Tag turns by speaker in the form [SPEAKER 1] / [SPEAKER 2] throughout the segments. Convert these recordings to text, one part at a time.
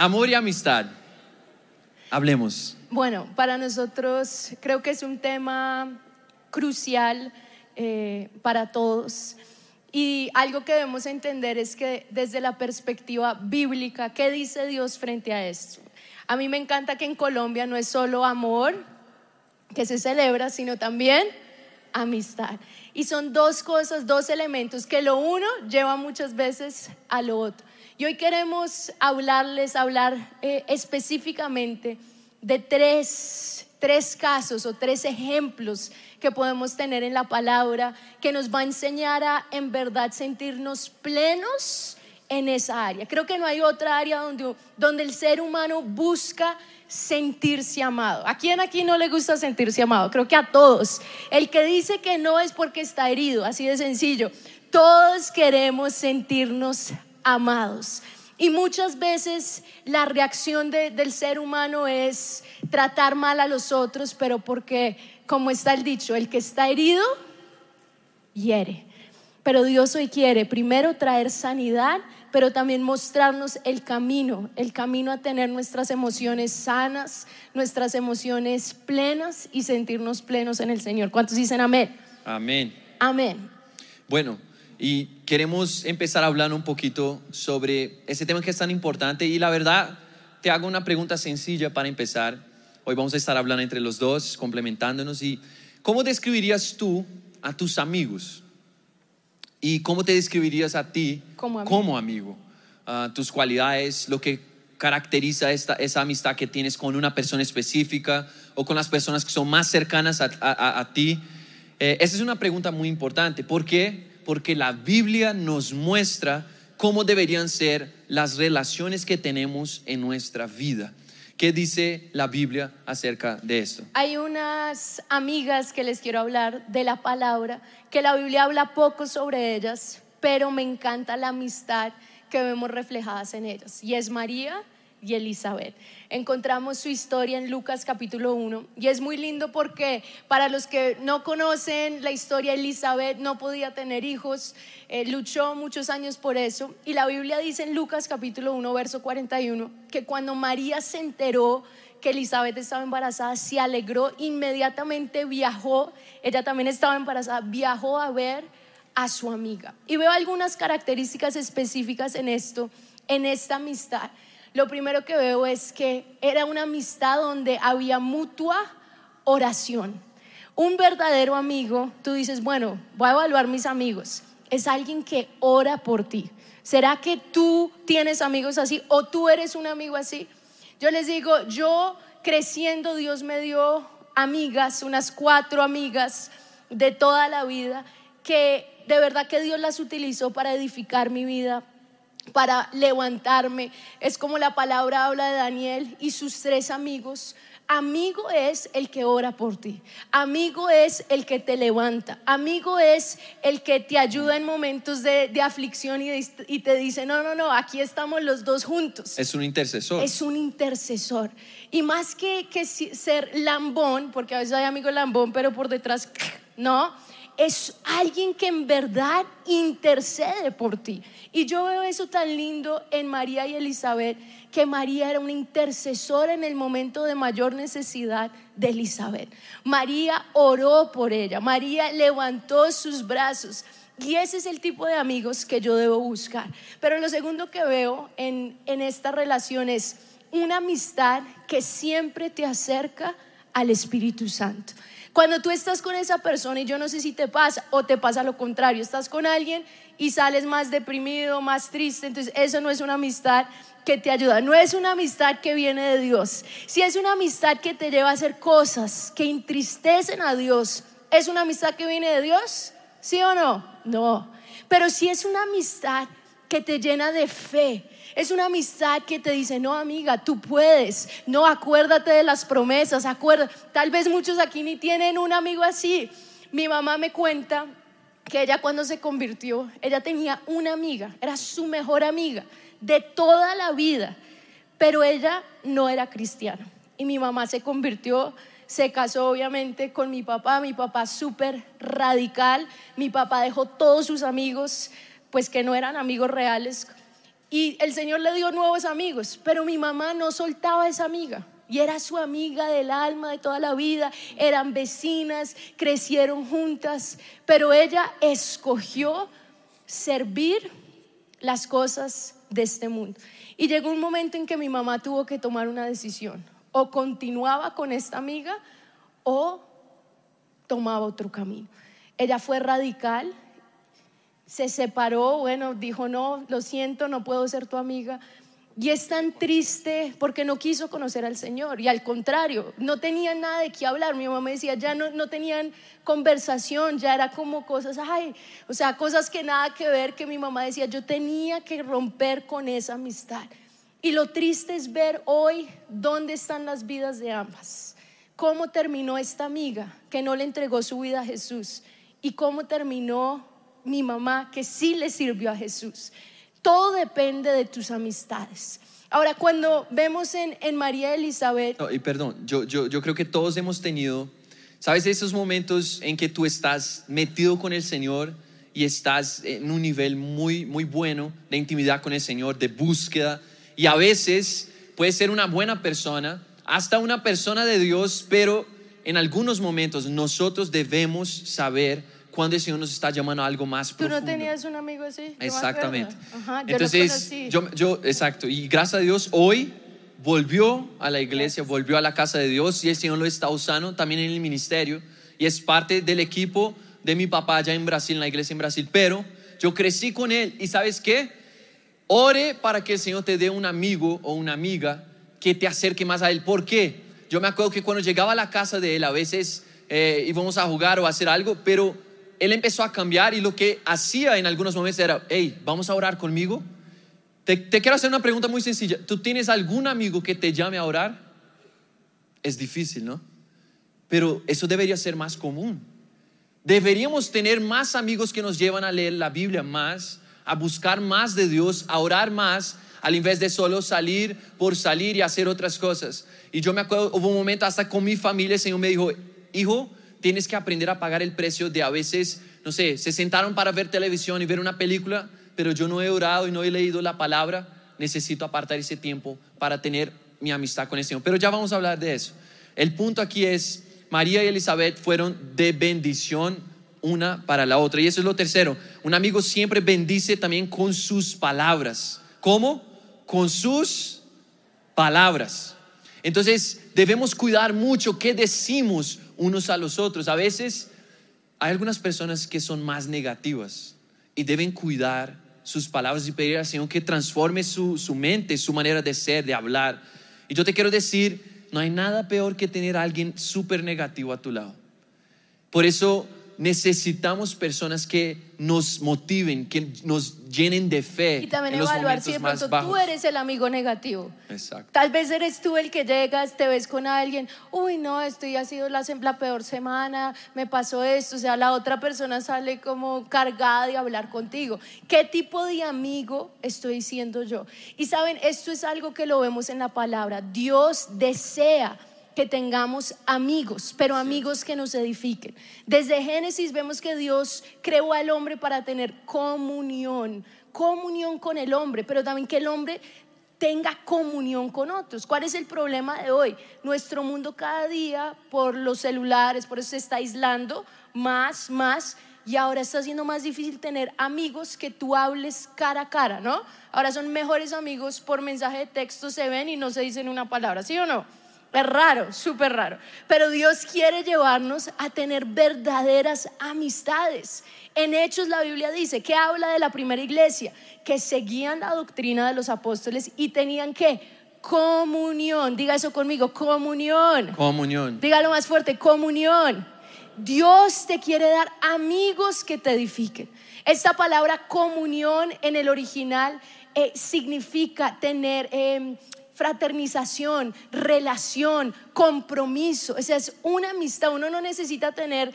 [SPEAKER 1] Amor y amistad. Hablemos.
[SPEAKER 2] Bueno, para nosotros creo que es un tema crucial eh, para todos. Y algo que debemos entender es que desde la perspectiva bíblica, ¿qué dice Dios frente a esto? A mí me encanta que en Colombia no es solo amor que se celebra, sino también amistad. Y son dos cosas, dos elementos que lo uno lleva muchas veces a lo otro. Y hoy queremos hablarles, hablar eh, específicamente de tres, tres casos o tres ejemplos que podemos tener en la palabra que nos va a enseñar a en verdad sentirnos plenos en esa área. Creo que no hay otra área donde, donde el ser humano busca sentirse amado. ¿A quién aquí no le gusta sentirse amado? Creo que a todos. El que dice que no es porque está herido, así de sencillo. Todos queremos sentirnos amados. Y muchas veces la reacción del ser humano es tratar mal a los otros, pero porque, como está el dicho, el que está herido, hiere. Pero Dios hoy quiere primero traer sanidad pero también mostrarnos el camino, el camino a tener nuestras emociones sanas, nuestras emociones plenas y sentirnos plenos en el Señor. ¿Cuántos dicen amén?
[SPEAKER 1] Amén.
[SPEAKER 2] Amén.
[SPEAKER 1] Bueno, y queremos empezar a hablar un poquito sobre ese tema que es tan importante y la verdad te hago una pregunta sencilla para empezar. Hoy vamos a estar hablando entre los dos, complementándonos y ¿cómo describirías tú a tus amigos? ¿Y cómo te describirías a ti como amigo? Ah, tus cualidades, lo que caracteriza esta, esa amistad que tienes con una persona específica o con las personas que son más cercanas a, ti. Eh, esa es una pregunta muy importante. ¿Por qué? Porque la Biblia nos muestra cómo deberían ser las relaciones que tenemos en nuestra vida. ¿Qué dice la Biblia acerca de esto?
[SPEAKER 2] Hay unas amigas que les quiero hablar de la palabra, que la Biblia habla poco sobre ellas, pero me encanta la amistad que vemos reflejadas en ellas. Y es María y Elizabeth. Encontramos su historia en Lucas capítulo 1 y es muy lindo porque para los que no conocen la historia, Elizabeth no podía tener hijos, eh, luchó muchos años por eso y la Biblia dice en Lucas capítulo 1 verso 41 que cuando María se enteró que Elizabeth estaba embarazada, se alegró, inmediatamente viajó, ella también estaba embarazada, viajó a ver a su amiga. Y veo algunas características específicas en esto, en esta amistad lo primero que veo es que era una amistad donde había mutua oración. Un verdadero amigo, tú dices, bueno, voy a evaluar mis amigos, es alguien que ora por ti. ¿Será que tú tienes amigos así o tú eres un amigo así? Yo les digo, yo creciendo Dios me dio amigas, unas cuatro amigas de toda la vida, que de verdad que Dios las utilizó para edificar mi vida, para levantarme. Es como la palabra habla de Daniel y sus tres amigos. Amigo es el que ora por ti. Amigo es el que te levanta. Amigo es el que te ayuda en momentos de, aflicción y, y, te dice, no, no, no, aquí estamos los dos juntos.
[SPEAKER 1] Es un intercesor.
[SPEAKER 2] Es un intercesor. Y más que, que ser lambón, porque a veces hay amigos lambón, pero por detrás, no es alguien que en verdad intercede por ti. Y yo veo eso tan lindo en María y Elizabeth, que María era una intercesora en el momento de mayor necesidad de Elizabeth. María oró por ella, María levantó sus brazos. Y ese es el tipo de amigos que yo debo buscar. Pero lo segundo que veo en, en esta relación es una amistad que siempre te acerca al Espíritu Santo. Cuando tú estás con esa persona, y yo no sé si te pasa o te pasa lo contrario, estás con alguien y sales más deprimido, más triste, entonces eso no es una amistad que te ayuda, no es una amistad que viene de Dios. Si es una amistad que te lleva a hacer cosas que entristecen a Dios, ¿es una amistad que viene de Dios? ¿Sí o no? No. Pero si es una amistad que te llena de fe, es una amistad que te dice, no amiga, tú puedes, no acuérdate de las promesas, acuerda. Tal vez muchos aquí ni tienen un amigo así. Mi mamá me cuenta que ella cuando se convirtió, ella tenía una amiga, era su mejor amiga de toda la vida, pero ella no era cristiana. Y mi mamá se convirtió, se casó obviamente con mi papá, mi papá súper radical, mi papá dejó todos sus amigos, pues que no eran amigos reales, Y el Señor le dio nuevos amigos, pero mi mamá no soltaba esa amiga. Y era su amiga del alma de toda la vida, eran vecinas, crecieron juntas, pero ella escogió servir las cosas de este mundo. Y llegó un momento en que mi mamá tuvo que tomar una decisión. O continuaba con esta amiga o tomaba otro camino. Ella fue radical, se separó, bueno, dijo, no, lo siento, no puedo ser tu amiga. Y es tan triste porque no quiso conocer al Señor. Y al contrario, no tenían nada de qué hablar. Mi mamá me decía, ya no, no tenían conversación, ya era como cosas, ay, o sea, cosas que nada que ver, que mi mamá decía, yo tenía que romper con esa amistad. Y lo triste es ver hoy dónde están las vidas de ambas. Cómo terminó esta amiga que no le entregó su vida a Jesús. Y cómo terminó mi mamá que sí le sirvió a Jesús. Todo depende de tus amistades. Ahora, cuando vemos en, en María Elizabeth,
[SPEAKER 1] No, y perdón, yo, yo, yo creo que todos hemos tenido, ¿sabes? Esos momentos en que tú estás metido con el Señor y estás en un nivel muy, muy bueno de intimidad con el Señor, de búsqueda. Y a veces puede ser una buena persona, hasta una persona de Dios, pero en algunos momentos nosotros debemos saber cuando el Señor nos está llamando a algo más
[SPEAKER 2] ¿tú
[SPEAKER 1] profundo.
[SPEAKER 2] no tenías un amigo así?
[SPEAKER 1] Exactamente.
[SPEAKER 2] Ajá, yo
[SPEAKER 1] Entonces, yo, yo, exacto, y gracias a Dios, hoy volvió a la iglesia, volvió a la casa de Dios y el Señor lo está usando también en el ministerio y es parte del equipo de mi papá allá en Brasil, en la iglesia en Brasil. Pero yo crecí con él y ¿sabes qué? Ore para que el Señor te dé un amigo o una amiga que te acerque más a Él. ¿Por qué? Yo me acuerdo que cuando llegaba a la casa de Él, a veces eh, íbamos a jugar o a hacer algo, pero Él empezó a cambiar y lo que hacía en algunos momentos era, hey, vamos a orar conmigo. Te, quiero hacer una pregunta muy sencilla. ¿Tú tienes algún amigo que te llame a orar? Es difícil, ¿no? Pero eso debería ser más común. Deberíamos tener más amigos que nos llevan a leer la Biblia más, a buscar más de Dios, a orar más, al invés de solo salir por salir y hacer otras cosas. Y yo me acuerdo, hubo un momento hasta con mi familia, el Señor me dijo, hijo, tienes que aprender a pagar el precio de a veces, no sé, se sentaron para ver televisión y ver una película, pero yo no he orado y no he leído la palabra, necesito apartar ese tiempo para tener mi amistad con el Señor. Pero ya vamos a hablar de eso. El punto aquí es, María y Elizabeth fueron de bendición una para la otra. Y eso es lo tercero. Un amigo siempre bendice también con sus palabras. ¿Cómo? Con sus palabras. Entonces debemos cuidar mucho qué decimos unos a los otros. A veces hay algunas personas que son más negativas y deben cuidar sus palabras y pedir al Señor que transforme su, su mente, su manera de ser, de hablar. Y yo te quiero decir, no hay nada peor que tener a alguien súper negativo a tu lado. Por eso necesitamos personas que nos motiven, que nos llenen de fe
[SPEAKER 2] Y también
[SPEAKER 1] en
[SPEAKER 2] evaluar si de pronto tú eres el amigo negativo.
[SPEAKER 1] Exacto.
[SPEAKER 2] Tal vez eres tú el que llegas, te ves con alguien, uy, no, esto ya ha sido la, la peor semana, me pasó esto, o sea, la otra persona sale como cargada de hablar contigo. ¿Qué tipo de amigo estoy siendo yo? Y saben, esto es algo que lo vemos en la palabra. Dios desea que tengamos amigos, pero amigos que nos edifiquen. Desde Génesis vemos que Dios creó al hombre para tener comunión, comunión con el hombre, pero también que el hombre tenga comunión con otros. ¿Cuál es el problema de hoy? Nuestro mundo cada día por los celulares, por eso se está aislando más, más, y ahora está siendo más difícil tener amigos que tú hables cara a cara, ¿no? Ahora son mejores amigos por mensaje de texto, se ven y no se dicen una palabra, ¿sí o no? Es raro, súper raro. Pero Dios quiere llevarnos a tener verdaderas amistades. En Hechos la Biblia dice que habla de la primera iglesia, que seguían la doctrina de los apóstoles y tenían que comunión. Diga eso conmigo, comunión.
[SPEAKER 1] Comunión.
[SPEAKER 2] Dígalo más fuerte, comunión. Dios te quiere dar amigos que te edifiquen. Esta palabra comunión en el original eh, significa tener eh, fraternización, relación, compromiso. O sea, es una amistad. Uno no necesita tener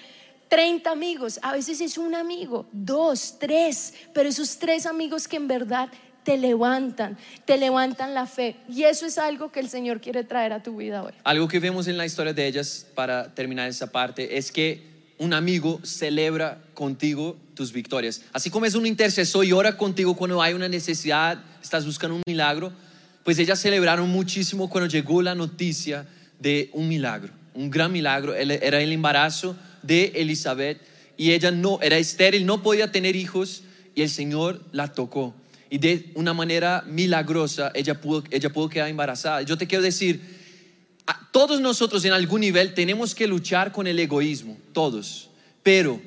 [SPEAKER 2] 30 amigos. A veces es un amigo, dos, tres, pero esos tres amigos que en verdad te levantan, te levantan la fe. Y eso es algo que el Señor quiere traer a tu vida hoy.
[SPEAKER 1] Algo que vemos en la historia de ellas, para terminar esa parte, es que un amigo celebra contigo tus victorias. Así como es un intercesor y ora contigo cuando hay una necesidad, estás buscando un milagro, pues ellas celebraron muchísimo cuando llegó la noticia de un milagro, un gran milagro. Era el embarazo de Elizabeth y ella no, era estéril, no podía tener hijos y el Señor la tocó. Y de una manera milagrosa ella pudo, ella pudo quedar embarazada. Yo te quiero decir, todos nosotros en algún nivel tenemos que luchar con el egoísmo, todos. Pero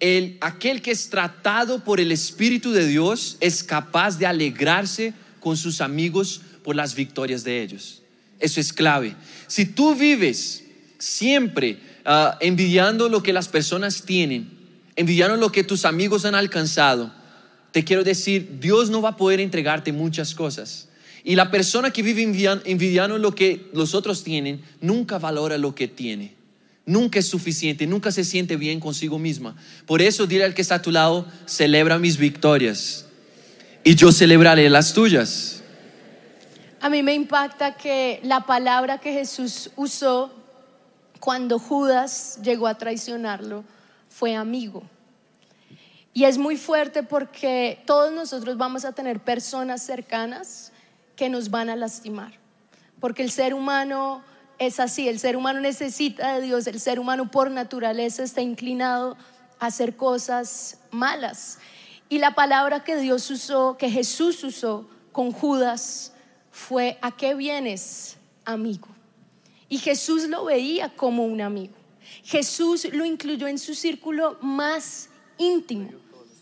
[SPEAKER 1] el, aquel que es tratado por el Espíritu de Dios es capaz de alegrarse con sus amigos por las victorias de ellos. Eso es clave. Si tú vives siempre ah, envidiando lo que las personas tienen, envidiando lo que tus amigos han alcanzado, te quiero decir, Dios no va a poder entregarte muchas cosas. Y la persona que vive envidiando lo que los otros tienen, nunca valora lo que tiene. Nunca es suficiente, nunca se siente bien consigo misma. Por eso dile al que está a tu lado, celebra mis victorias. Y yo celebraré las tuyas.
[SPEAKER 2] A mí me impacta que la palabra que Jesús usó cuando Judas llegó a traicionarlo fue amigo. Y es muy fuerte porque todos nosotros vamos a tener personas cercanas que nos van a lastimar. Porque el ser humano es así, el ser humano necesita de Dios, el ser humano por naturaleza está inclinado a hacer cosas malas. Y la palabra que Dios usó, que Jesús usó con Judas, fue, ¿a qué vienes, amigo? Y Jesús lo veía como un amigo. Jesús lo incluyó en su círculo más íntimo.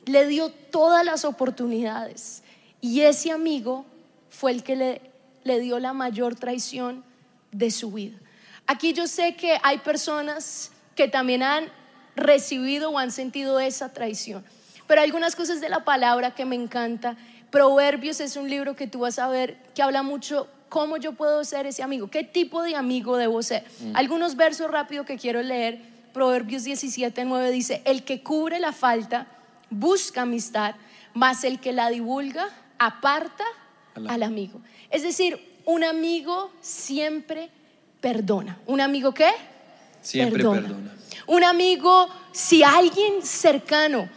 [SPEAKER 2] Le dio todas las oportunidades. Y ese amigo fue el que le, le dio la mayor traición de su vida. Aquí yo sé que hay personas que también han recibido o han sentido esa traición. Pero algunas cosas de la palabra que me encanta. Proverbios es un libro que tú vas a ver que habla mucho cómo yo puedo ser ese amigo, qué tipo de amigo debo ser. Mm. Algunos versos rápidos que quiero leer. Proverbios 17, 9 dice, el que cubre la falta busca amistad, mas el que la divulga aparta al amigo. Es decir, un amigo siempre perdona. ¿Un amigo qué?
[SPEAKER 1] Siempre perdona.
[SPEAKER 2] Un amigo, si alguien cercano,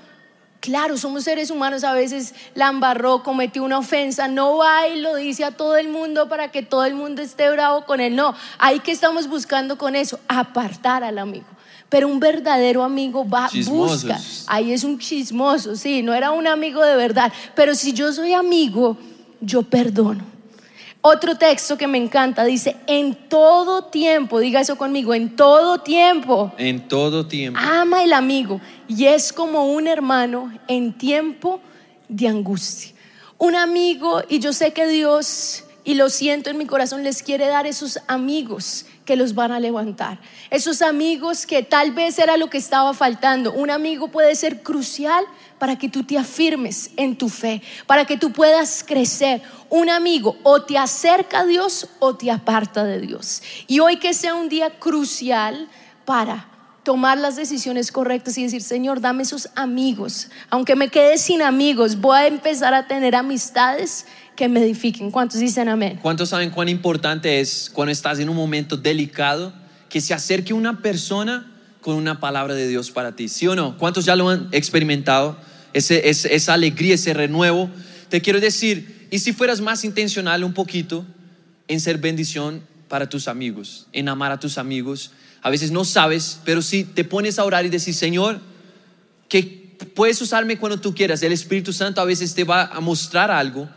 [SPEAKER 2] claro, somos seres humanos, a veces la embarró, cometió una ofensa, no va y lo dice a todo el mundo para que todo el mundo esté bravo con él. No, ahí que estamos buscando con eso, apartar al amigo. Pero un verdadero amigo va, busca. Ahí es un chismoso, sí, no era un amigo de verdad. Pero si yo soy amigo, yo perdono. Otro texto que me encanta dice, en todo tiempo, diga eso conmigo, en todo tiempo.
[SPEAKER 1] En todo tiempo.
[SPEAKER 2] Ama el amigo y es como un hermano en tiempo de angustia. Un amigo, y yo sé que Dios, y lo siento en mi corazón, les quiere dar esos amigos que los van a levantar. Esos amigos que tal vez era lo que estaba faltando. Un amigo puede ser crucial para que tú te afirmes en tu fe, para que tú puedas crecer. Un amigo o te acerca a Dios o te aparta de Dios. Y hoy que sea un día crucial para tomar las decisiones correctas y decir, Señor, dame esos amigos. Aunque me quede sin amigos, voy a empezar a tener amistades que me edifiquen. ¿Cuántos dicen amén?
[SPEAKER 1] ¿Cuántos saben cuán importante es cuando estás en un momento delicado que se acerque una persona con una palabra de Dios para ti? ¿Sí o no? ¿Cuántos ya lo han experimentado? Ese, esa alegría, ese renuevo. Te quiero decir, y si fueras más intencional un poquito en ser bendición para tus amigos, en amar a tus amigos, a veces no sabes, pero si te pones a orar y decir, Señor, que puedes usarme cuando tú quieras, el Espíritu Santo a veces te va a mostrar algo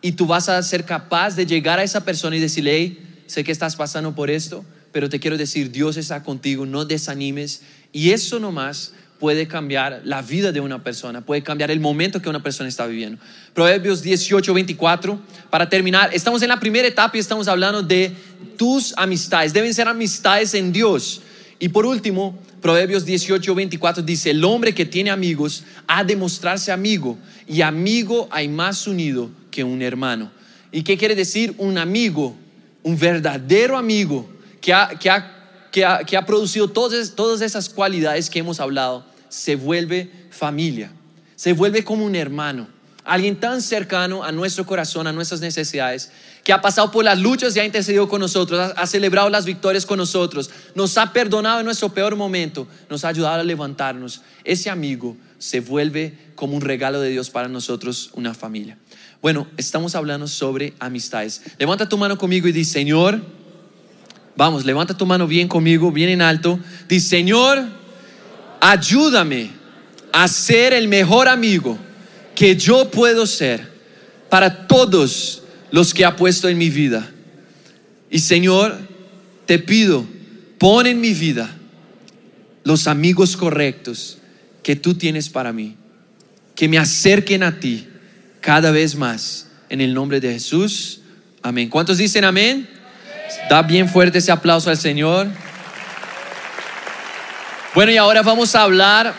[SPEAKER 1] y tú vas a ser capaz de llegar a esa persona y decirle, hey, sé que estás pasando por esto, pero te quiero decir, Dios está contigo, no desanimes. Y eso nomás puede cambiar la vida de una persona, puede cambiar el momento que una persona está viviendo. Proverbios 18, 24, para terminar, estamos en la primera etapa y estamos hablando de tus amistades, deben ser amistades en Dios. Y por último, Proverbios 18, 24 dice, el hombre que tiene amigos ha de mostrarse amigo y amigo hay más unido que un hermano. ¿Y qué quiere decir un amigo? Un verdadero amigo que ha, que ha, que ha, producido todas, todas esas cualidades que hemos hablado, se vuelve familia, se vuelve como un hermano, alguien tan cercano a nuestro corazón, a nuestras necesidades, que ha pasado por las luchas y ha intercedido con nosotros, ha, ha celebrado las victorias con nosotros, nos ha perdonado en nuestro peor momento, nos ha ayudado a levantarnos. Ese amigo se vuelve como un regalo de Dios para nosotros, una familia. Bueno, estamos hablando sobre amistades. Levanta tu mano conmigo y di, Señor, vamos, levanta tu mano bien conmigo, bien en alto. Di, Señor, ayúdame a ser el mejor amigo que yo puedo ser para todos los que ha puesto en mi vida. Y Señor, te pido, pon en mi vida los amigos correctos que tú tienes para mí, que me acerquen a ti cada vez más. En el nombre de Jesús. Amén. ¿Cuántos dicen amén? Da bien fuerte ese aplauso al Señor. Bueno, y ahora vamos a hablar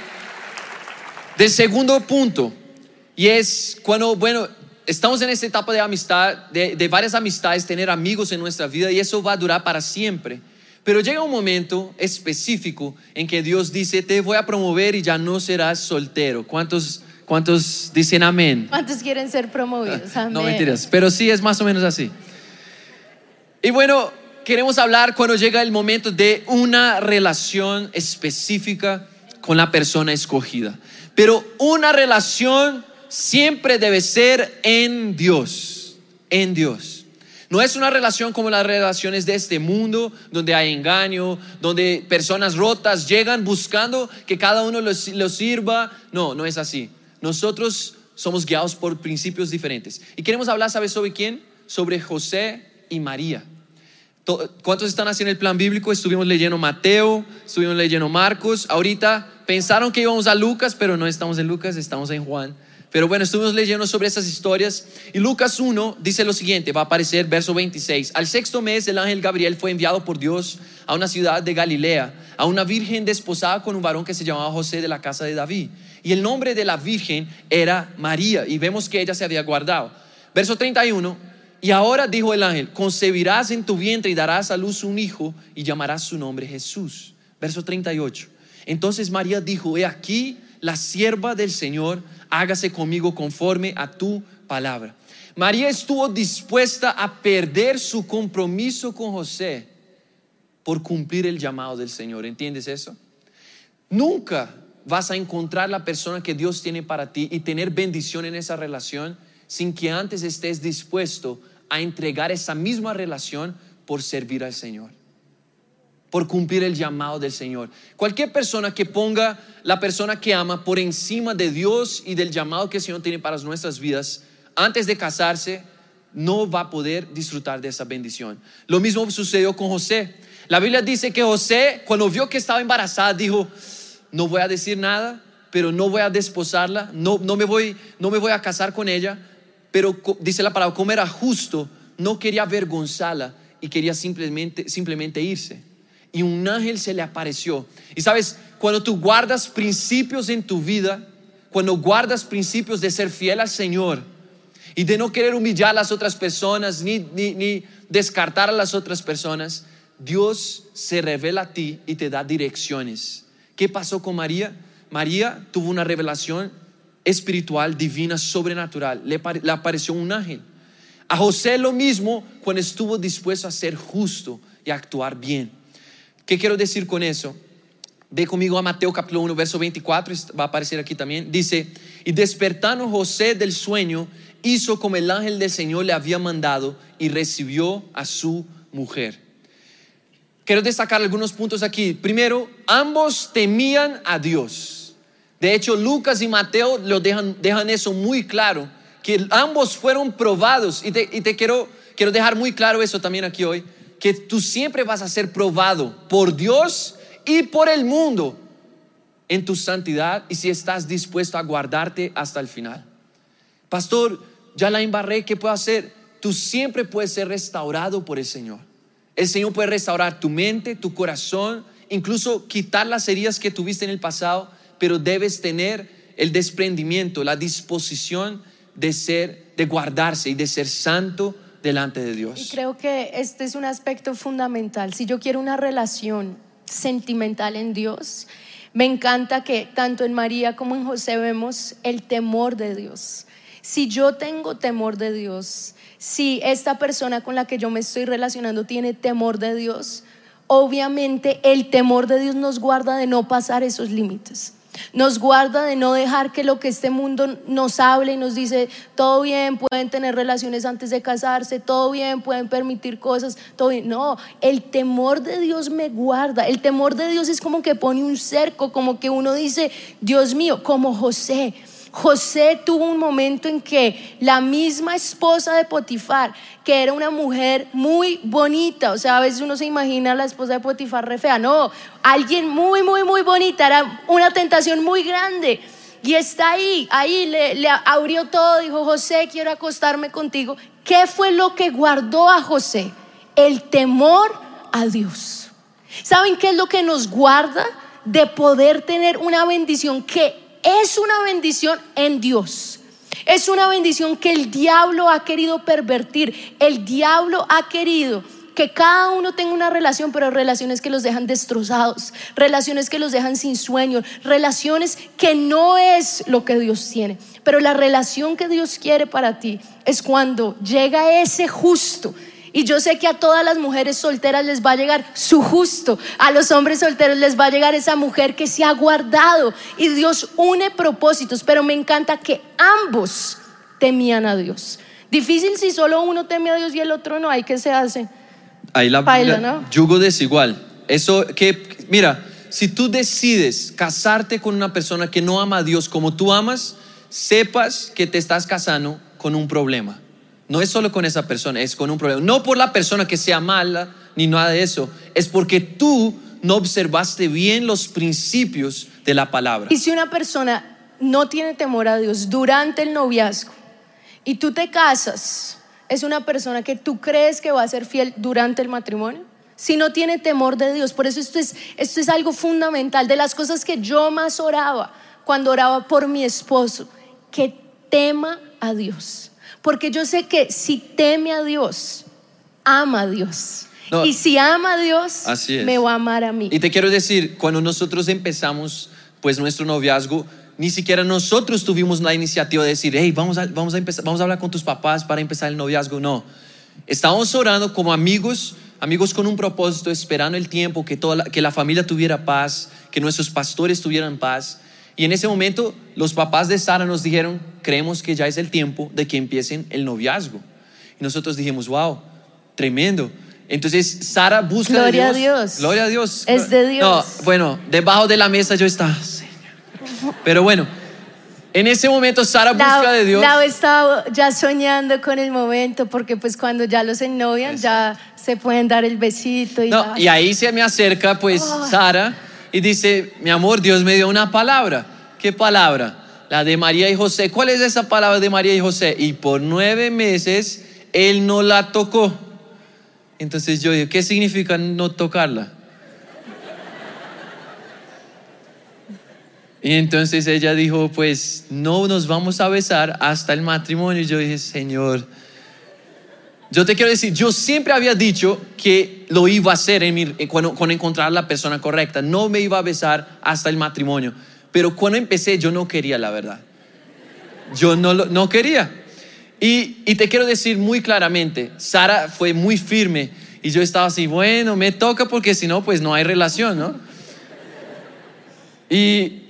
[SPEAKER 1] del segundo punto. Y es cuando, bueno, estamos en esta etapa de amistad, de, de varias amistades, tener amigos en nuestra vida y eso va a durar para siempre. Pero llega un momento específico en que Dios dice, te voy a promover y ya no serás soltero. ¿Cuántos, cuántos dicen amén?
[SPEAKER 2] ¿Cuántos quieren ser promovidos? Amén.
[SPEAKER 1] No mentiras, pero sí es más o menos así. Y bueno, queremos hablar cuando llega el momento de una relación específica con la persona escogida. Pero una relación siempre debe ser en Dios, en Dios. No es una relación como las relaciones de este mundo, donde hay engaño, donde personas rotas llegan buscando que cada uno los, los sirva. No, no es así. Nosotros somos guiados por principios diferentes. Y queremos hablar, ¿sabes sobre quién? Sobre José y María. To- ¿Cuántos están haciendo el plan bíblico? Estuvimos leyendo Mateo, estuvimos leyendo Marcos. Ahorita pensaron que íbamos a Lucas, pero no estamos en Lucas, estamos en Juan. Pero bueno, estuvimos leyendo sobre esas historias. Y Lucas 1 dice lo siguiente, va a aparecer verso 26. Al sexto mes el ángel Gabriel fue enviado por Dios a una ciudad de Galilea, a una virgen desposada con un varón que se llamaba José de la casa de David. Y el nombre de la virgen era María. Y vemos que ella se había guardado. Verso 31. Y ahora dijo el ángel, concebirás en tu vientre y darás a luz un hijo y llamarás su nombre Jesús. Verso 38. Entonces María dijo, he aquí la sierva del Señor, hágase conmigo conforme a tu palabra. María estuvo dispuesta a perder su compromiso con José por cumplir el llamado del Señor. ¿Entiendes eso? Nunca vas a encontrar la persona que Dios tiene para ti y tener bendición en esa relación sin que antes estés dispuesto a entregar esa misma relación por servir al Señor, por cumplir el llamado del Señor. Cualquier persona que ponga la persona que ama por encima de Dios y del llamado que el Señor tiene para nuestras vidas, antes de casarse, no va a poder disfrutar de esa bendición. Lo mismo sucedió con José. La Biblia dice que José, cuando vio que estaba embarazada, dijo, no voy a decir nada, pero no voy a desposarla, no, no, me, voy, no me voy a casar con ella, pero dice la palabra, como era justo, no quería avergonzarla y quería simplemente, simplemente irse. Y un ángel se le apareció. Y sabes, cuando tú guardas principios en tu vida, cuando guardas principios de ser fiel al Señor y de no querer humillar a las otras personas ni, ni descartar a las otras personas, Dios se revela a ti y te da direcciones. ¿Qué pasó con María? María tuvo una revelación espiritual, divina, sobrenatural. Le, pare- le apareció un ángel. A José lo mismo cuando estuvo dispuesto a ser justo y a actuar bien. ¿Qué quiero decir con eso? Ve conmigo a Mateo capítulo 1, verso 24, est- va a aparecer aquí también. Dice, y despertando José del sueño, hizo como el ángel del Señor le había mandado y recibió a su mujer. Quiero destacar algunos puntos aquí. Primero, ambos temían a Dios. De hecho, Lucas y Mateo lo dejan, dejan eso muy claro, que ambos fueron probados. Y te, y te quiero, quiero dejar muy claro eso también aquí hoy, que tú siempre vas a ser probado por Dios y por el mundo en tu santidad y si estás dispuesto a guardarte hasta el final. Pastor, ya la embarré, ¿qué puedo hacer? Tú siempre puedes ser restaurado por el Señor. El Señor puede restaurar tu mente, tu corazón, incluso quitar las heridas que tuviste en el pasado, pero debes tener el desprendimiento, la disposición de ser, de guardarse y de ser santo delante de
[SPEAKER 2] Y
[SPEAKER 1] Dios.
[SPEAKER 2] creo que este es un aspecto fundamental. Si yo quiero una relación sentimental en Dios, me encanta que tanto en María como en José vemos el temor de Dios. Si yo tengo temor de Dios, si esta persona con la que yo me estoy relacionando tiene temor de Dios, obviamente el temor de Dios nos guarda de no pasar esos límites. Nos guarda de no dejar que lo que este mundo nos hable y nos dice, todo bien, pueden tener relaciones antes de casarse, todo bien, pueden permitir cosas, todo bien. No, el temor de Dios me guarda. El temor de Dios es como que pone un cerco, como que uno dice, Dios mío, como José. José tuvo un momento en que la misma esposa de Potifar, que era una mujer muy bonita, o sea, a veces uno se imagina a la esposa de Potifar re fea, no, alguien muy, muy, muy bonita, era una tentación muy grande. Y está ahí, ahí le, le abrió todo, dijo, José, quiero acostarme contigo. ¿Qué fue lo que guardó a José? El temor a Dios. ¿Saben qué es lo que nos guarda de poder tener una bendición que es una bendición en Dios. Es una bendición que el diablo ha querido pervertir. El diablo ha querido que cada uno tenga una relación, pero relaciones que los dejan destrozados, relaciones que los dejan sin sueño, relaciones que no es lo que Dios tiene. Pero la relación que Dios quiere para ti es cuando llega ese justo y yo sé que a todas las mujeres solteras les va a llegar su justo, a los hombres solteros les va a llegar esa mujer que se ha guardado y Dios une propósitos, pero me encanta que ambos temían a Dios. Difícil si solo uno teme a Dios y el otro no, hay que se hace.
[SPEAKER 1] Ahí la, Paila, yugo desigual. Eso que, mira, si tú decides casarte con una persona que no ama a Dios como tú amas, sepas que te estás casando con un problema. No es solo con esa persona, es con un problema. No por la persona que sea mala ni nada de eso, es porque tú no observaste bien los principios de la palabra.
[SPEAKER 2] Y si una persona no tiene temor a Dios durante el noviazgo y tú te casas, es una persona que tú crees que va a ser fiel durante el matrimonio. Si no tiene temor de Dios, por eso esto es, esto es algo fundamental. De las cosas que yo más oraba cuando oraba por mi esposo, que tema a Dios. Porque yo sé que si teme a Dios, ama a Dios. y si ama a Dios, me va a amar a mí.
[SPEAKER 1] Y te quiero decir, cuando nosotros empezamos pues nuestro noviazgo, ni siquiera nosotros tuvimos la iniciativa de decir, hey, vamos a, vamos a, empezar, vamos a hablar con tus papás para empezar el noviazgo. No, estábamos orando como amigos, amigos con un propósito, esperando el tiempo, que, toda que la familia tuviera paz, que nuestros pastores tuvieran paz. Y en ese momento los papás de Sara nos dijeron, creemos que ya es el tiempo de que empiecen el noviazgo. Y nosotros dijimos, wow, tremendo. Entonces Sara busca
[SPEAKER 2] Gloria
[SPEAKER 1] a
[SPEAKER 2] Dios.
[SPEAKER 1] Gloria a Dios.
[SPEAKER 2] Es de Dios.
[SPEAKER 1] No, bueno, debajo de la mesa yo estaba, Pero bueno, en ese momento Sara busca de Dios.
[SPEAKER 2] Lau estaba ya soñando con el momento porque pues cuando ya los ennovian ya se pueden dar el besito y
[SPEAKER 1] no, y ahí se me acerca pues Sara y dice, mi amor, Dios me dio una palabra. ¿Qué palabra? La de María y José. ¿Cuál es esa palabra de María y José? Y por nueve meses él no la tocó. Entonces yo digo, ¿qué significa no tocarla? Y entonces ella dijo, pues no nos vamos a besar hasta el matrimonio. Y yo dije, Señor, yo te quiero decir, yo siempre había dicho que lo iba a hacer en cuando, encontrar la persona correcta. No me iba a besar hasta el matrimonio. Pero cuando empecé, yo no quería, la verdad. Yo no, no quería. Y, y te quiero decir muy claramente, Sara fue muy firme y yo estaba así, bueno, me toca porque si no, pues no hay relación, ¿no? Y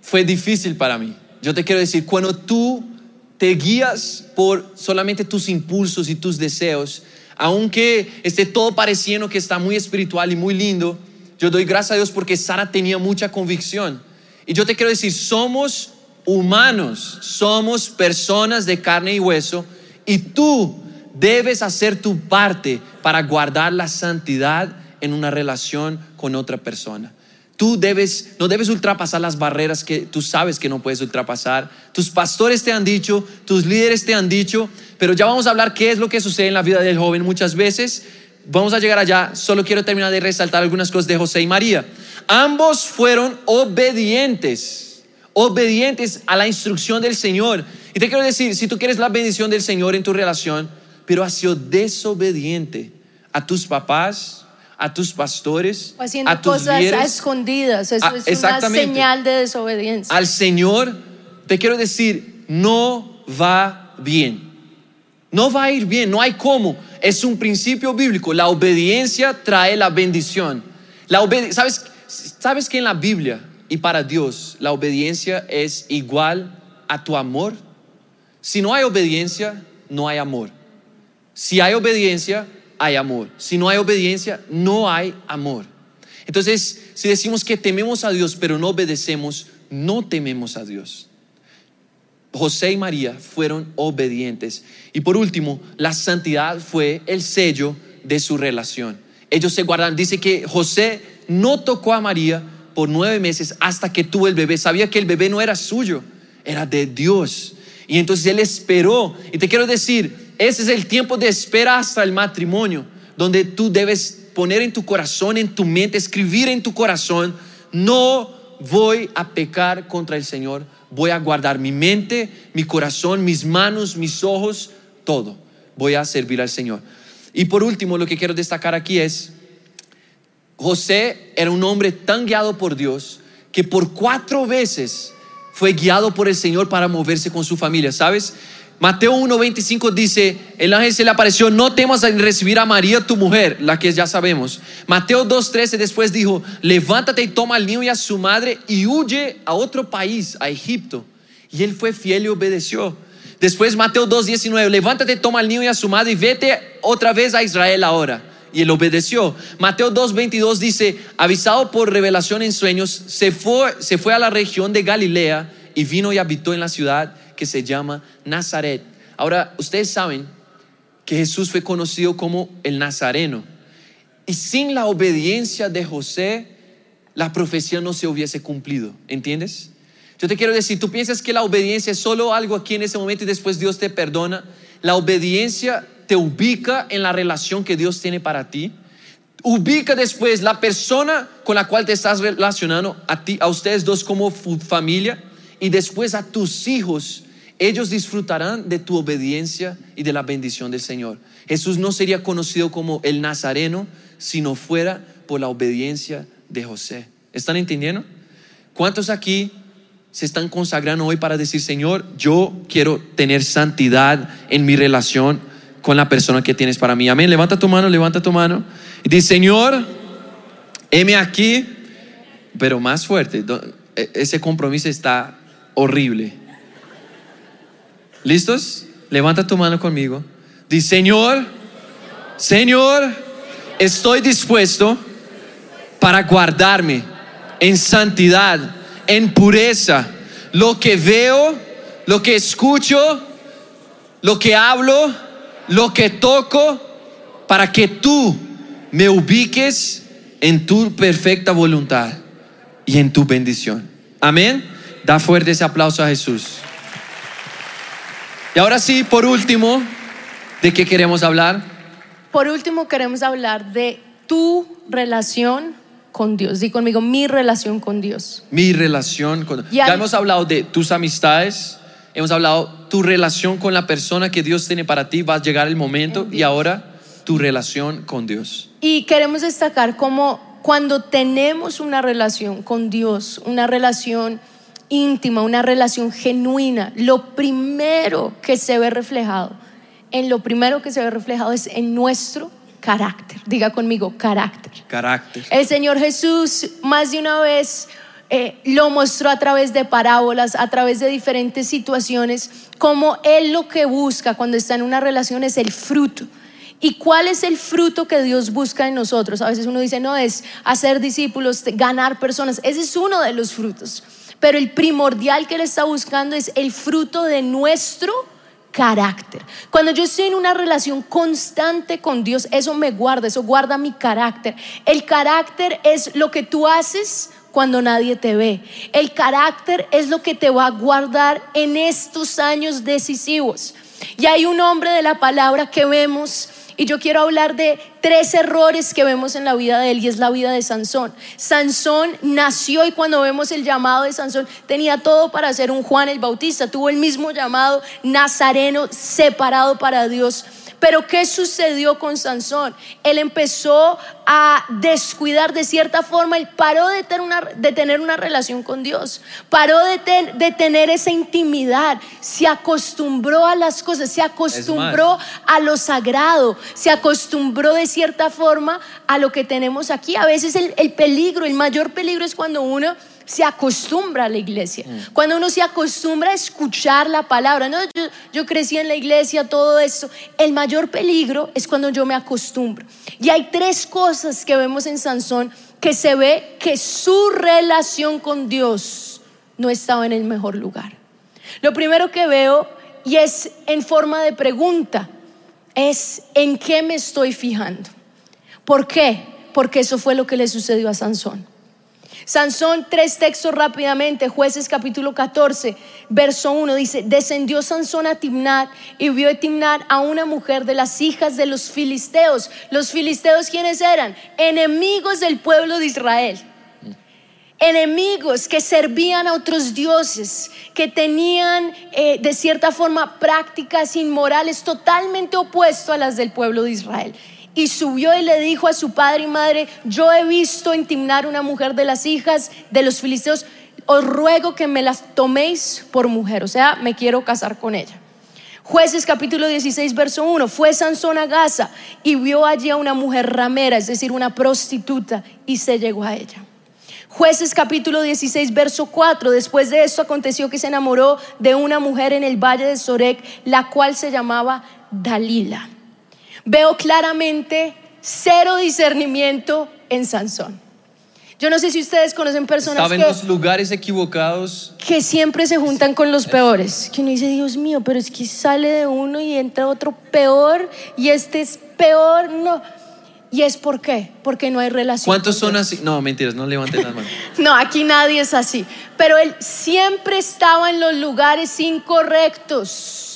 [SPEAKER 1] fue difícil para mí. Yo te quiero decir, cuando tú te guías por solamente tus impulsos y tus deseos, aunque esté todo pareciendo que está muy espiritual y muy lindo, yo doy gracias a Dios porque Sara tenía mucha convicción. Y yo te quiero decir, somos humanos, somos personas de carne y hueso, y tú debes hacer tu parte para guardar la santidad en una relación con otra persona. Tú debes, no debes ultrapasar las barreras que tú sabes que no puedes ultrapasar. Tus pastores te han dicho, tus líderes te han dicho, pero ya vamos a hablar qué es lo que sucede en la vida del joven muchas veces. Vamos a llegar allá, solo quiero terminar de resaltar algunas cosas de José y María. Ambos fueron obedientes, obedientes a la instrucción del Señor. Y te quiero decir, si tú quieres la bendición del Señor en tu relación, pero has sido desobediente a tus papás, a tus pastores,
[SPEAKER 2] a tus cosas a escondidas. Eso ah, es una señal de desobediencia.
[SPEAKER 1] Al Señor, te quiero decir, no va bien. No va a ir bien, no hay cómo. Es un principio bíblico. La obediencia trae la bendición. La ¿Sabes, ¿Sabes que en la Biblia y para Dios la obediencia es igual a tu amor? Si no hay obediencia, no hay amor. Si hay obediencia, hay amor. Si no hay obediencia, no hay amor. Entonces, si decimos que tememos a Dios, pero no obedecemos, no tememos a Dios. José y María fueron obedientes. Y por último, la santidad fue el sello de su relación. Ellos se guardan. Dice que José no tocó a María por nueve meses hasta que tuvo el bebé. Sabía que el bebé no era suyo, era de Dios. Y entonces él esperó. Y te quiero decir, ese es el tiempo de espera hasta el matrimonio, donde tú debes poner en tu corazón, en tu mente, escribir en tu corazón, no voy a pecar contra el Señor, voy a guardar mi mente, mi corazón, mis manos, mis ojos, todo. Voy a servir al Señor. Y por último, lo que quiero destacar aquí es, José era un hombre tan guiado por Dios que por cuatro veces fue guiado por el Señor para moverse con su familia, ¿sabes? Mateo 1:25 dice, el ángel se le apareció, no temas en recibir a María tu mujer, la que ya sabemos. Mateo 2:13 después dijo, levántate y toma al niño y a su madre y huye a otro país, a Egipto. Y él fue fiel y obedeció. Después Mateo 2:19, levántate, toma al niño y a su madre y vete otra vez a Israel ahora. Y él obedeció. Mateo 2:22 dice, avisado por revelación en sueños, se fue, se fue a la región de Galilea y vino y habitó en la ciudad que se llama Nazaret. Ahora, ustedes saben que Jesús fue conocido como el Nazareno. Y sin la obediencia de José, la profecía no se hubiese cumplido. ¿Entiendes? Yo te quiero decir, tú piensas que la obediencia es solo algo aquí en ese momento y después Dios te perdona. La obediencia te ubica en la relación que Dios tiene para ti. Ubica después la persona con la cual te estás relacionando, a ti, a ustedes dos como familia, y después a tus hijos ellos disfrutarán de tu obediencia y de la bendición del Señor. Jesús no sería conocido como el Nazareno si no fuera por la obediencia de José. ¿Están entendiendo? ¿Cuántos aquí se están consagrando hoy para decir, Señor, yo quiero tener santidad en mi relación con la persona que tienes para mí? Amén. Levanta tu mano, levanta tu mano. Y dice, Señor, heme aquí, pero más fuerte. E-, ese compromiso está horrible. ¿Listos? Levanta tu mano conmigo. Dice, Señor, Señor, estoy dispuesto para guardarme en santidad, en pureza. Lo que veo, lo que escucho, lo que hablo, lo que toco, para que tú me ubiques en tu perfecta voluntad y en tu bendición. Amén. Da fuerte ese aplauso a Jesús. Y ahora sí, por último, ¿de qué queremos hablar?
[SPEAKER 2] Por último, queremos hablar de tu relación con Dios. Di conmigo, mi relación con Dios.
[SPEAKER 1] Mi relación con Dios. Ya hemos hablado de tus amistades, hemos hablado tu relación con la persona que Dios tiene para ti, va a llegar el momento y ahora tu relación con Dios.
[SPEAKER 2] Y queremos destacar cómo cuando tenemos una relación con Dios, una relación íntima, una relación genuina, lo primero que se ve reflejado, en lo primero que se ve reflejado es en nuestro carácter. Diga conmigo, carácter.
[SPEAKER 1] Carácter.
[SPEAKER 2] El Señor Jesús más de una vez eh, lo mostró a través de parábolas, a través de diferentes situaciones, como Él lo que busca cuando está en una relación es el fruto. ¿Y cuál es el fruto que Dios busca en nosotros? A veces uno dice, no, es hacer discípulos, ganar personas. Ese es uno de los frutos pero el primordial que Él está buscando es el fruto de nuestro carácter. Cuando yo estoy en una relación constante con Dios, eso me guarda, eso guarda mi carácter. El carácter es lo que tú haces cuando nadie te ve. El carácter es lo que te va a guardar en estos años decisivos. Y hay un hombre de la palabra que vemos y yo quiero hablar de tres errores que vemos en la vida de él y es la vida de Sansón. Sansón nació y cuando vemos el llamado de Sansón tenía todo para ser un Juan el Bautista. Tuvo el mismo llamado nazareno separado para Dios. Pero ¿qué sucedió con Sansón? Él empezó a descuidar de cierta forma, él paró de tener una, de tener una relación con Dios, paró de, de tener esa intimidad, se acostumbró a las cosas, se acostumbró a lo sagrado, se acostumbró de cierta forma a lo que tenemos aquí. A veces el, el peligro, el mayor peligro es cuando uno se acostumbra a la iglesia, mm. cuando uno se acostumbra a escuchar la palabra. No, yo, crecí en la iglesia, todo eso. El mayor peligro es cuando yo me acostumbro. Y hay tres cosas que vemos en Sansón que se ve que su relación con Dios no estaba en el mejor lugar. Lo primero que veo, y es en forma de pregunta, es en qué me estoy fijando. ¿Por qué? Porque eso fue lo que le sucedió a Sansón. Sansón, tres textos rápidamente, jueces capítulo 14, verso 1 dice, descendió Sansón a Timnat y vio a Timnat a una mujer de las hijas de los filisteos. Los filisteos, ¿quiénes eran? Enemigos del pueblo de Israel. Enemigos que servían a otros dioses, que tenían eh, de cierta forma prácticas inmorales totalmente opuestas a las del pueblo de Israel y subió y le dijo a su padre y madre, yo he visto intimnar una mujer de las hijas de los filisteos, os ruego que me las toméis por mujer, o sea, me quiero casar con ella. Jueces capítulo 16, verso 1, fue Sansón a Gaza y vio allí a una mujer ramera, es decir, una prostituta, y se llegó a ella. Jueces capítulo 16, verso 4, después de esto aconteció que se enamoró de una mujer en el valle de Sorek, la cual se llamaba Dalila veo claramente cero discernimiento en Sansón. Yo no sé si ustedes conocen personas
[SPEAKER 1] Estaba en los lugares equivocados.
[SPEAKER 2] Que siempre se juntan con los peores. Que uno dice, Dios mío, pero es que sale de uno y entra otro peor y este es peor. No. ¿Y es por qué? Porque no hay relación.
[SPEAKER 1] ¿Cuántos son así? No, mentiras, no levanten las manos.
[SPEAKER 2] no, aquí nadie es así. Pero él siempre estaba en los lugares incorrectos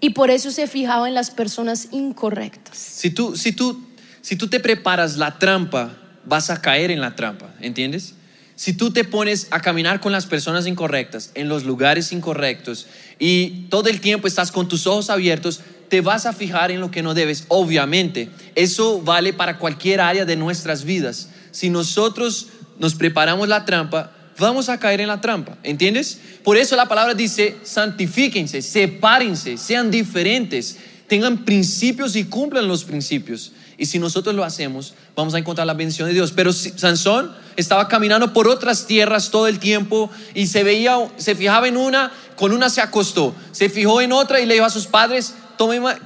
[SPEAKER 2] y por eso se fijaba en las personas incorrectas.
[SPEAKER 1] Si tú, si tú, si tú te preparas la trampa, vas a caer en la trampa, ¿entiendes? Si tú te pones a caminar con las personas incorrectas, en los lugares incorrectos, y todo el tiempo estás con tus ojos abiertos, te vas a fijar en lo que no debes. Obviamente, eso vale para cualquier área de nuestras vidas. Si nosotros nos preparamos la trampa, vamos a caer en la trampa, ¿entiendes? Por eso la palabra dice, santifíquense, sepárense, sean diferentes, tengan principios y cumplan los principios. Y si nosotros lo hacemos, vamos a encontrar la bendición de Dios. Pero Sansón estaba caminando por otras tierras todo el tiempo y se veía, se fijaba en una, con una se acostó, se fijó en otra y le dijo a sus padres,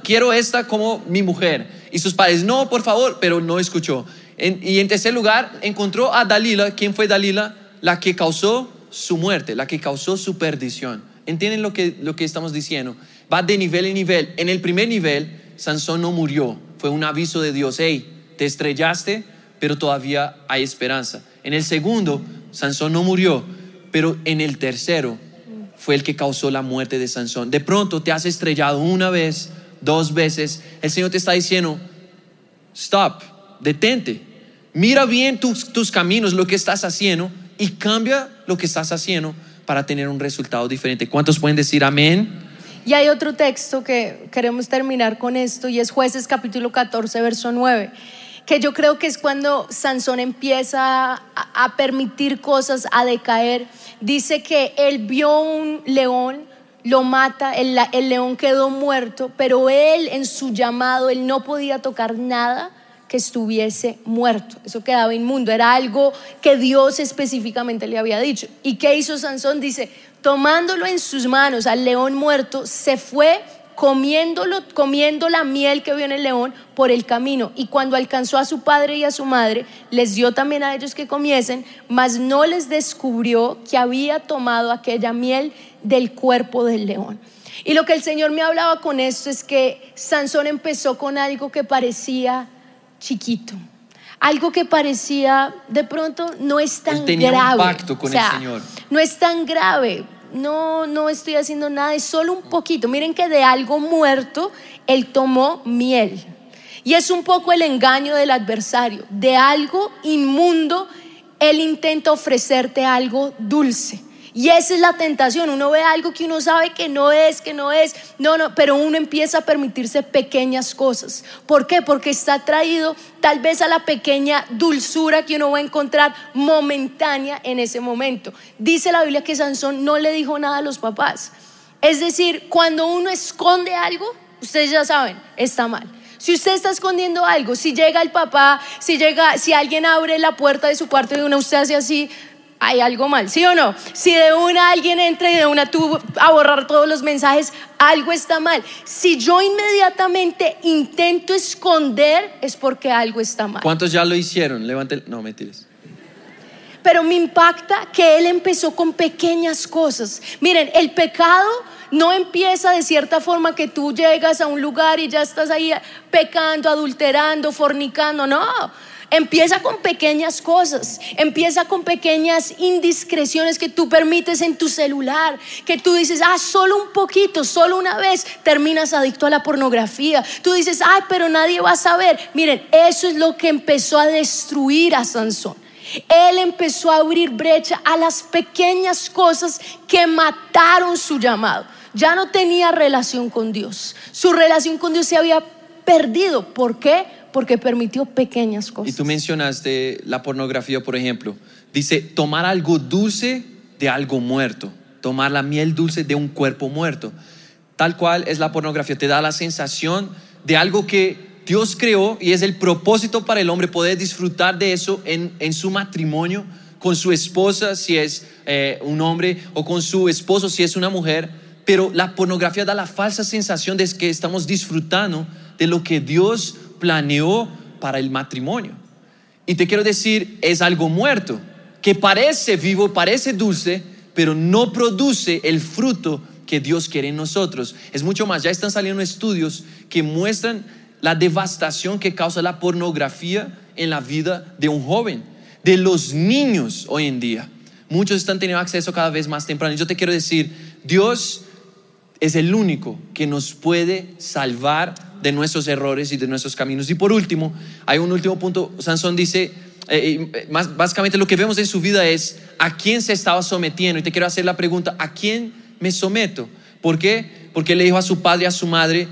[SPEAKER 1] quiero esta como mi mujer. Y sus padres, no, por favor, pero no escuchó. y en tercer lugar, encontró a Dalila. ¿Quién fue Dalila? La que causó su muerte, la que causó su perdición. ¿Entienden lo que, lo que estamos diciendo? Va de nivel en nivel. En el primer nivel, Sansón no murió. Fue un aviso de Dios. Hey, te estrellaste, pero todavía hay esperanza. En el segundo, Sansón no murió. Pero en el tercero, fue el que causó la muerte de Sansón. De pronto te has estrellado una vez, dos veces. El Señor te está diciendo, stop, detente. Mira bien tus, tus caminos, lo que estás haciendo y cambia lo que estás haciendo para tener un resultado diferente. ¿Cuántos pueden decir amén?
[SPEAKER 2] Y hay otro texto que queremos terminar con esto y es jueces capítulo 14, verso 9, que yo creo que es cuando Sansón empieza a, permitir cosas, a decaer. Dice que él vio un león, lo mata, el, el león quedó muerto, pero él en su llamado, él no podía tocar nada que estuviese muerto. Eso quedaba inmundo, era algo que Dios específicamente le había dicho. ¿Y qué hizo Sansón? Dice, tomándolo en sus manos al león muerto, se fue comiéndolo, comiendo la miel que vio en el león por el camino. Y cuando alcanzó a su padre y a su madre, les dio también a ellos que comiesen, mas no les descubrió que había tomado aquella miel del cuerpo del león. Y lo que el Señor me hablaba con esto es que Sansón empezó con algo que parecía chiquito. Algo que parecía de pronto no es tan grave.
[SPEAKER 1] pacto con el Señor.
[SPEAKER 2] No es tan grave. No, no estoy haciendo nada, es solo un poquito. Miren que de algo muerto él tomó miel. Y es un poco el engaño del adversario. De algo inmundo él intenta ofrecerte algo dulce. Y esa es la tentación. Uno ve algo que uno sabe que no es, que no es. No, no, pero uno empieza a permitirse pequeñas cosas. ¿Por qué? Porque está atraído tal vez a la pequeña dulzura que uno va a encontrar momentánea en ese momento. Dice la Biblia que Sansón no le dijo nada a los papás. Es decir, cuando uno esconde algo, ustedes ya saben, está mal. Si usted está escondiendo algo, si llega el papá, si llega, si alguien abre la puerta de su cuarto y una usted hace así, hay algo mal, ¿sí o no? Si de una alguien entra y de una tú a borrar todos los mensajes, algo está mal. Si yo inmediatamente intento esconder, es porque algo está mal.
[SPEAKER 1] ¿Cuántos ya lo hicieron? Levante, no, mentiras.
[SPEAKER 2] Pero me impacta que él empezó con pequeñas cosas. Miren, el pecado no empieza de cierta forma que tú llegas a un lugar y ya estás ahí pecando, adulterando, fornicando, no Empieza con pequeñas cosas, empieza con pequeñas indiscreciones que tú permites en tu celular, que tú dices, ah, solo un poquito, solo una vez, terminas adicto a la pornografía. Tú dices, ay, pero nadie va a saber. Miren, eso es lo que empezó a destruir a Sansón. Él empezó a abrir brecha a las pequeñas cosas que mataron su llamado. Ya no tenía relación con Dios. Su relación con Dios se había perdido. ¿Por qué? Porque permitió pequeñas cosas.
[SPEAKER 1] Y tú mencionaste la pornografía, por ejemplo. Dice, tomar algo dulce de algo muerto, tomar la miel dulce de un cuerpo muerto. Tal cual es la pornografía, te da la sensación de algo que Dios creó y es el propósito para el hombre poder disfrutar de eso en, en su matrimonio, con su esposa si es eh, un hombre o con su esposo si es una mujer. Pero la pornografía da la falsa sensación de que estamos disfrutando de lo que Dios planeó para el matrimonio. Y te quiero decir, es algo muerto, que parece vivo, parece dulce, pero no produce el fruto que Dios quiere en nosotros. Es mucho más, ya están saliendo estudios que muestran la devastación que causa la pornografía en la vida de un joven, de los niños hoy en día. Muchos están teniendo acceso cada vez más temprano. Yo te quiero decir, Dios es el único que nos puede salvar de nuestros errores y de nuestros caminos. Y por último, hay un último punto. Sansón dice, eh, eh, más, básicamente lo que vemos en su vida es a quién se estaba sometiendo. Y te quiero hacer la pregunta, ¿a quién me someto? ¿Por qué? Porque le dijo a su padre y a su madre,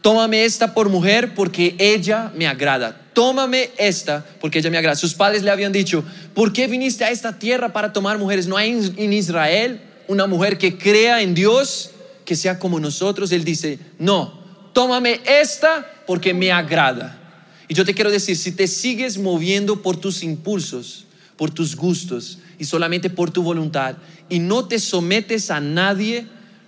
[SPEAKER 1] tómame esta por mujer porque ella me agrada. Tómame esta porque ella me agrada. Sus padres le habían dicho, ¿por qué viniste a esta tierra para tomar mujeres? ¿No hay en Israel una mujer que crea en Dios, que sea como nosotros? Él dice, no, tómame esta porque me agrada. Y yo te quiero decir, si te sigues moviendo por tus impulsos, por tus gustos y solamente por tu voluntad y no te sometes a nadie,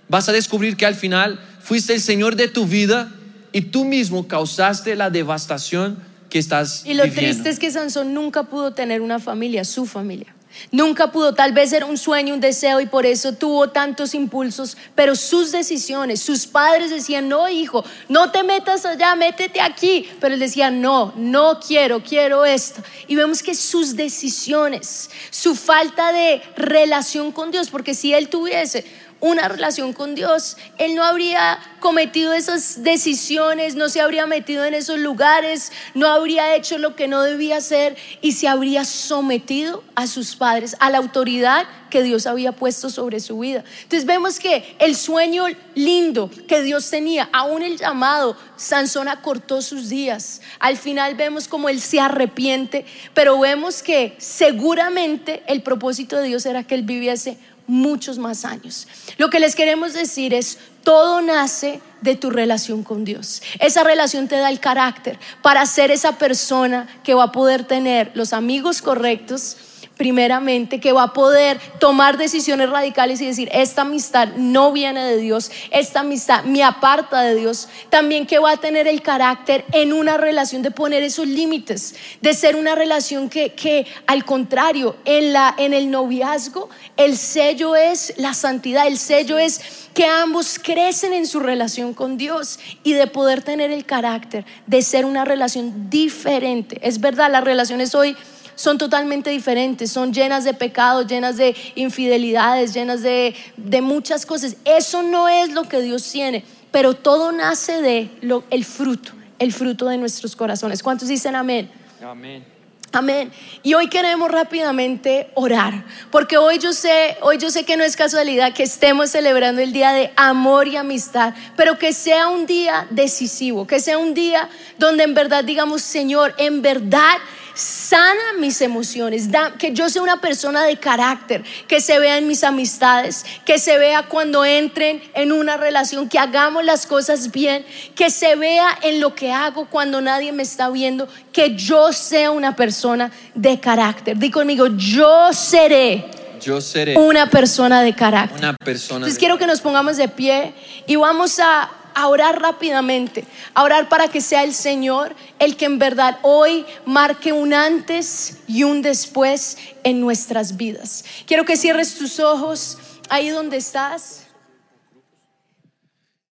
[SPEAKER 1] vas a descubrir que al final fuiste el Señor de tu vida y tú mismo causaste la devastación que estás
[SPEAKER 2] Y lo triste es que Sansón nunca pudo tener una familia, su familia. Nunca pudo, tal vez era un sueño, un deseo y por eso tuvo tantos impulsos, pero sus decisiones, sus padres decían, no hijo, no te metas allá, métete aquí, pero él decía, no, no quiero, quiero esto. Y vemos que sus decisiones, su falta de relación con Dios, porque si él tuviese una relación con Dios, Él no habría cometido esas decisiones, no se habría metido en esos lugares, no habría hecho lo que no debía hacer y se habría sometido a sus padres, a la autoridad que Dios había puesto sobre su vida. Entonces vemos que el sueño lindo que Dios tenía, aún el llamado, Sansón acortó sus días. Al final vemos como él se arrepiente, pero vemos que seguramente el propósito de Dios era que él viviese muchos más años. Lo que les queremos decir es, todo nace de tu relación con Dios. Esa relación te da el carácter para ser esa persona que va a poder tener los amigos correctos, primeramente, que va a poder tomar decisiones radicales y decir, esta amistad no viene de Dios, esta amistad me aparta de Dios, también que va a tener el carácter en una relación de poner esos límites, de ser una relación que, que al contrario, en, la, en el noviazgo, el sello es la santidad, el sello es que ambos crecen en su relación con Dios y de poder tener el carácter de ser una relación diferente. Es verdad, las relaciones hoy son totalmente diferentes, son llenas de pecados, llenas de infidelidades, llenas de, muchas cosas. Eso no es lo que Dios tiene, pero todo nace de lo, el fruto, el fruto de nuestros corazones. ¿Cuántos dicen amén?
[SPEAKER 1] Amén.
[SPEAKER 2] Amén. Y hoy queremos rápidamente orar, porque hoy yo sé, hoy yo sé que no es casualidad que estemos celebrando el día de amor y amistad, pero que sea un día decisivo, que sea un día donde en verdad digamos, Señor, en verdad sana mis emociones, que yo sea una persona de carácter, que se vea en mis amistades, que se vea cuando entren en una relación, que hagamos las cosas bien, que se vea en lo que hago cuando nadie me está viendo, que yo sea una persona de carácter. Di conmigo, yo seré.
[SPEAKER 1] Yo seré
[SPEAKER 2] una persona de carácter.
[SPEAKER 1] Una persona.
[SPEAKER 2] Entonces quiero que nos pongamos de pie y vamos a a orar rápidamente, a orar para que sea el Señor el que en verdad hoy marque un antes y un después en nuestras vidas. Quiero que cierres tus ojos ahí donde estás.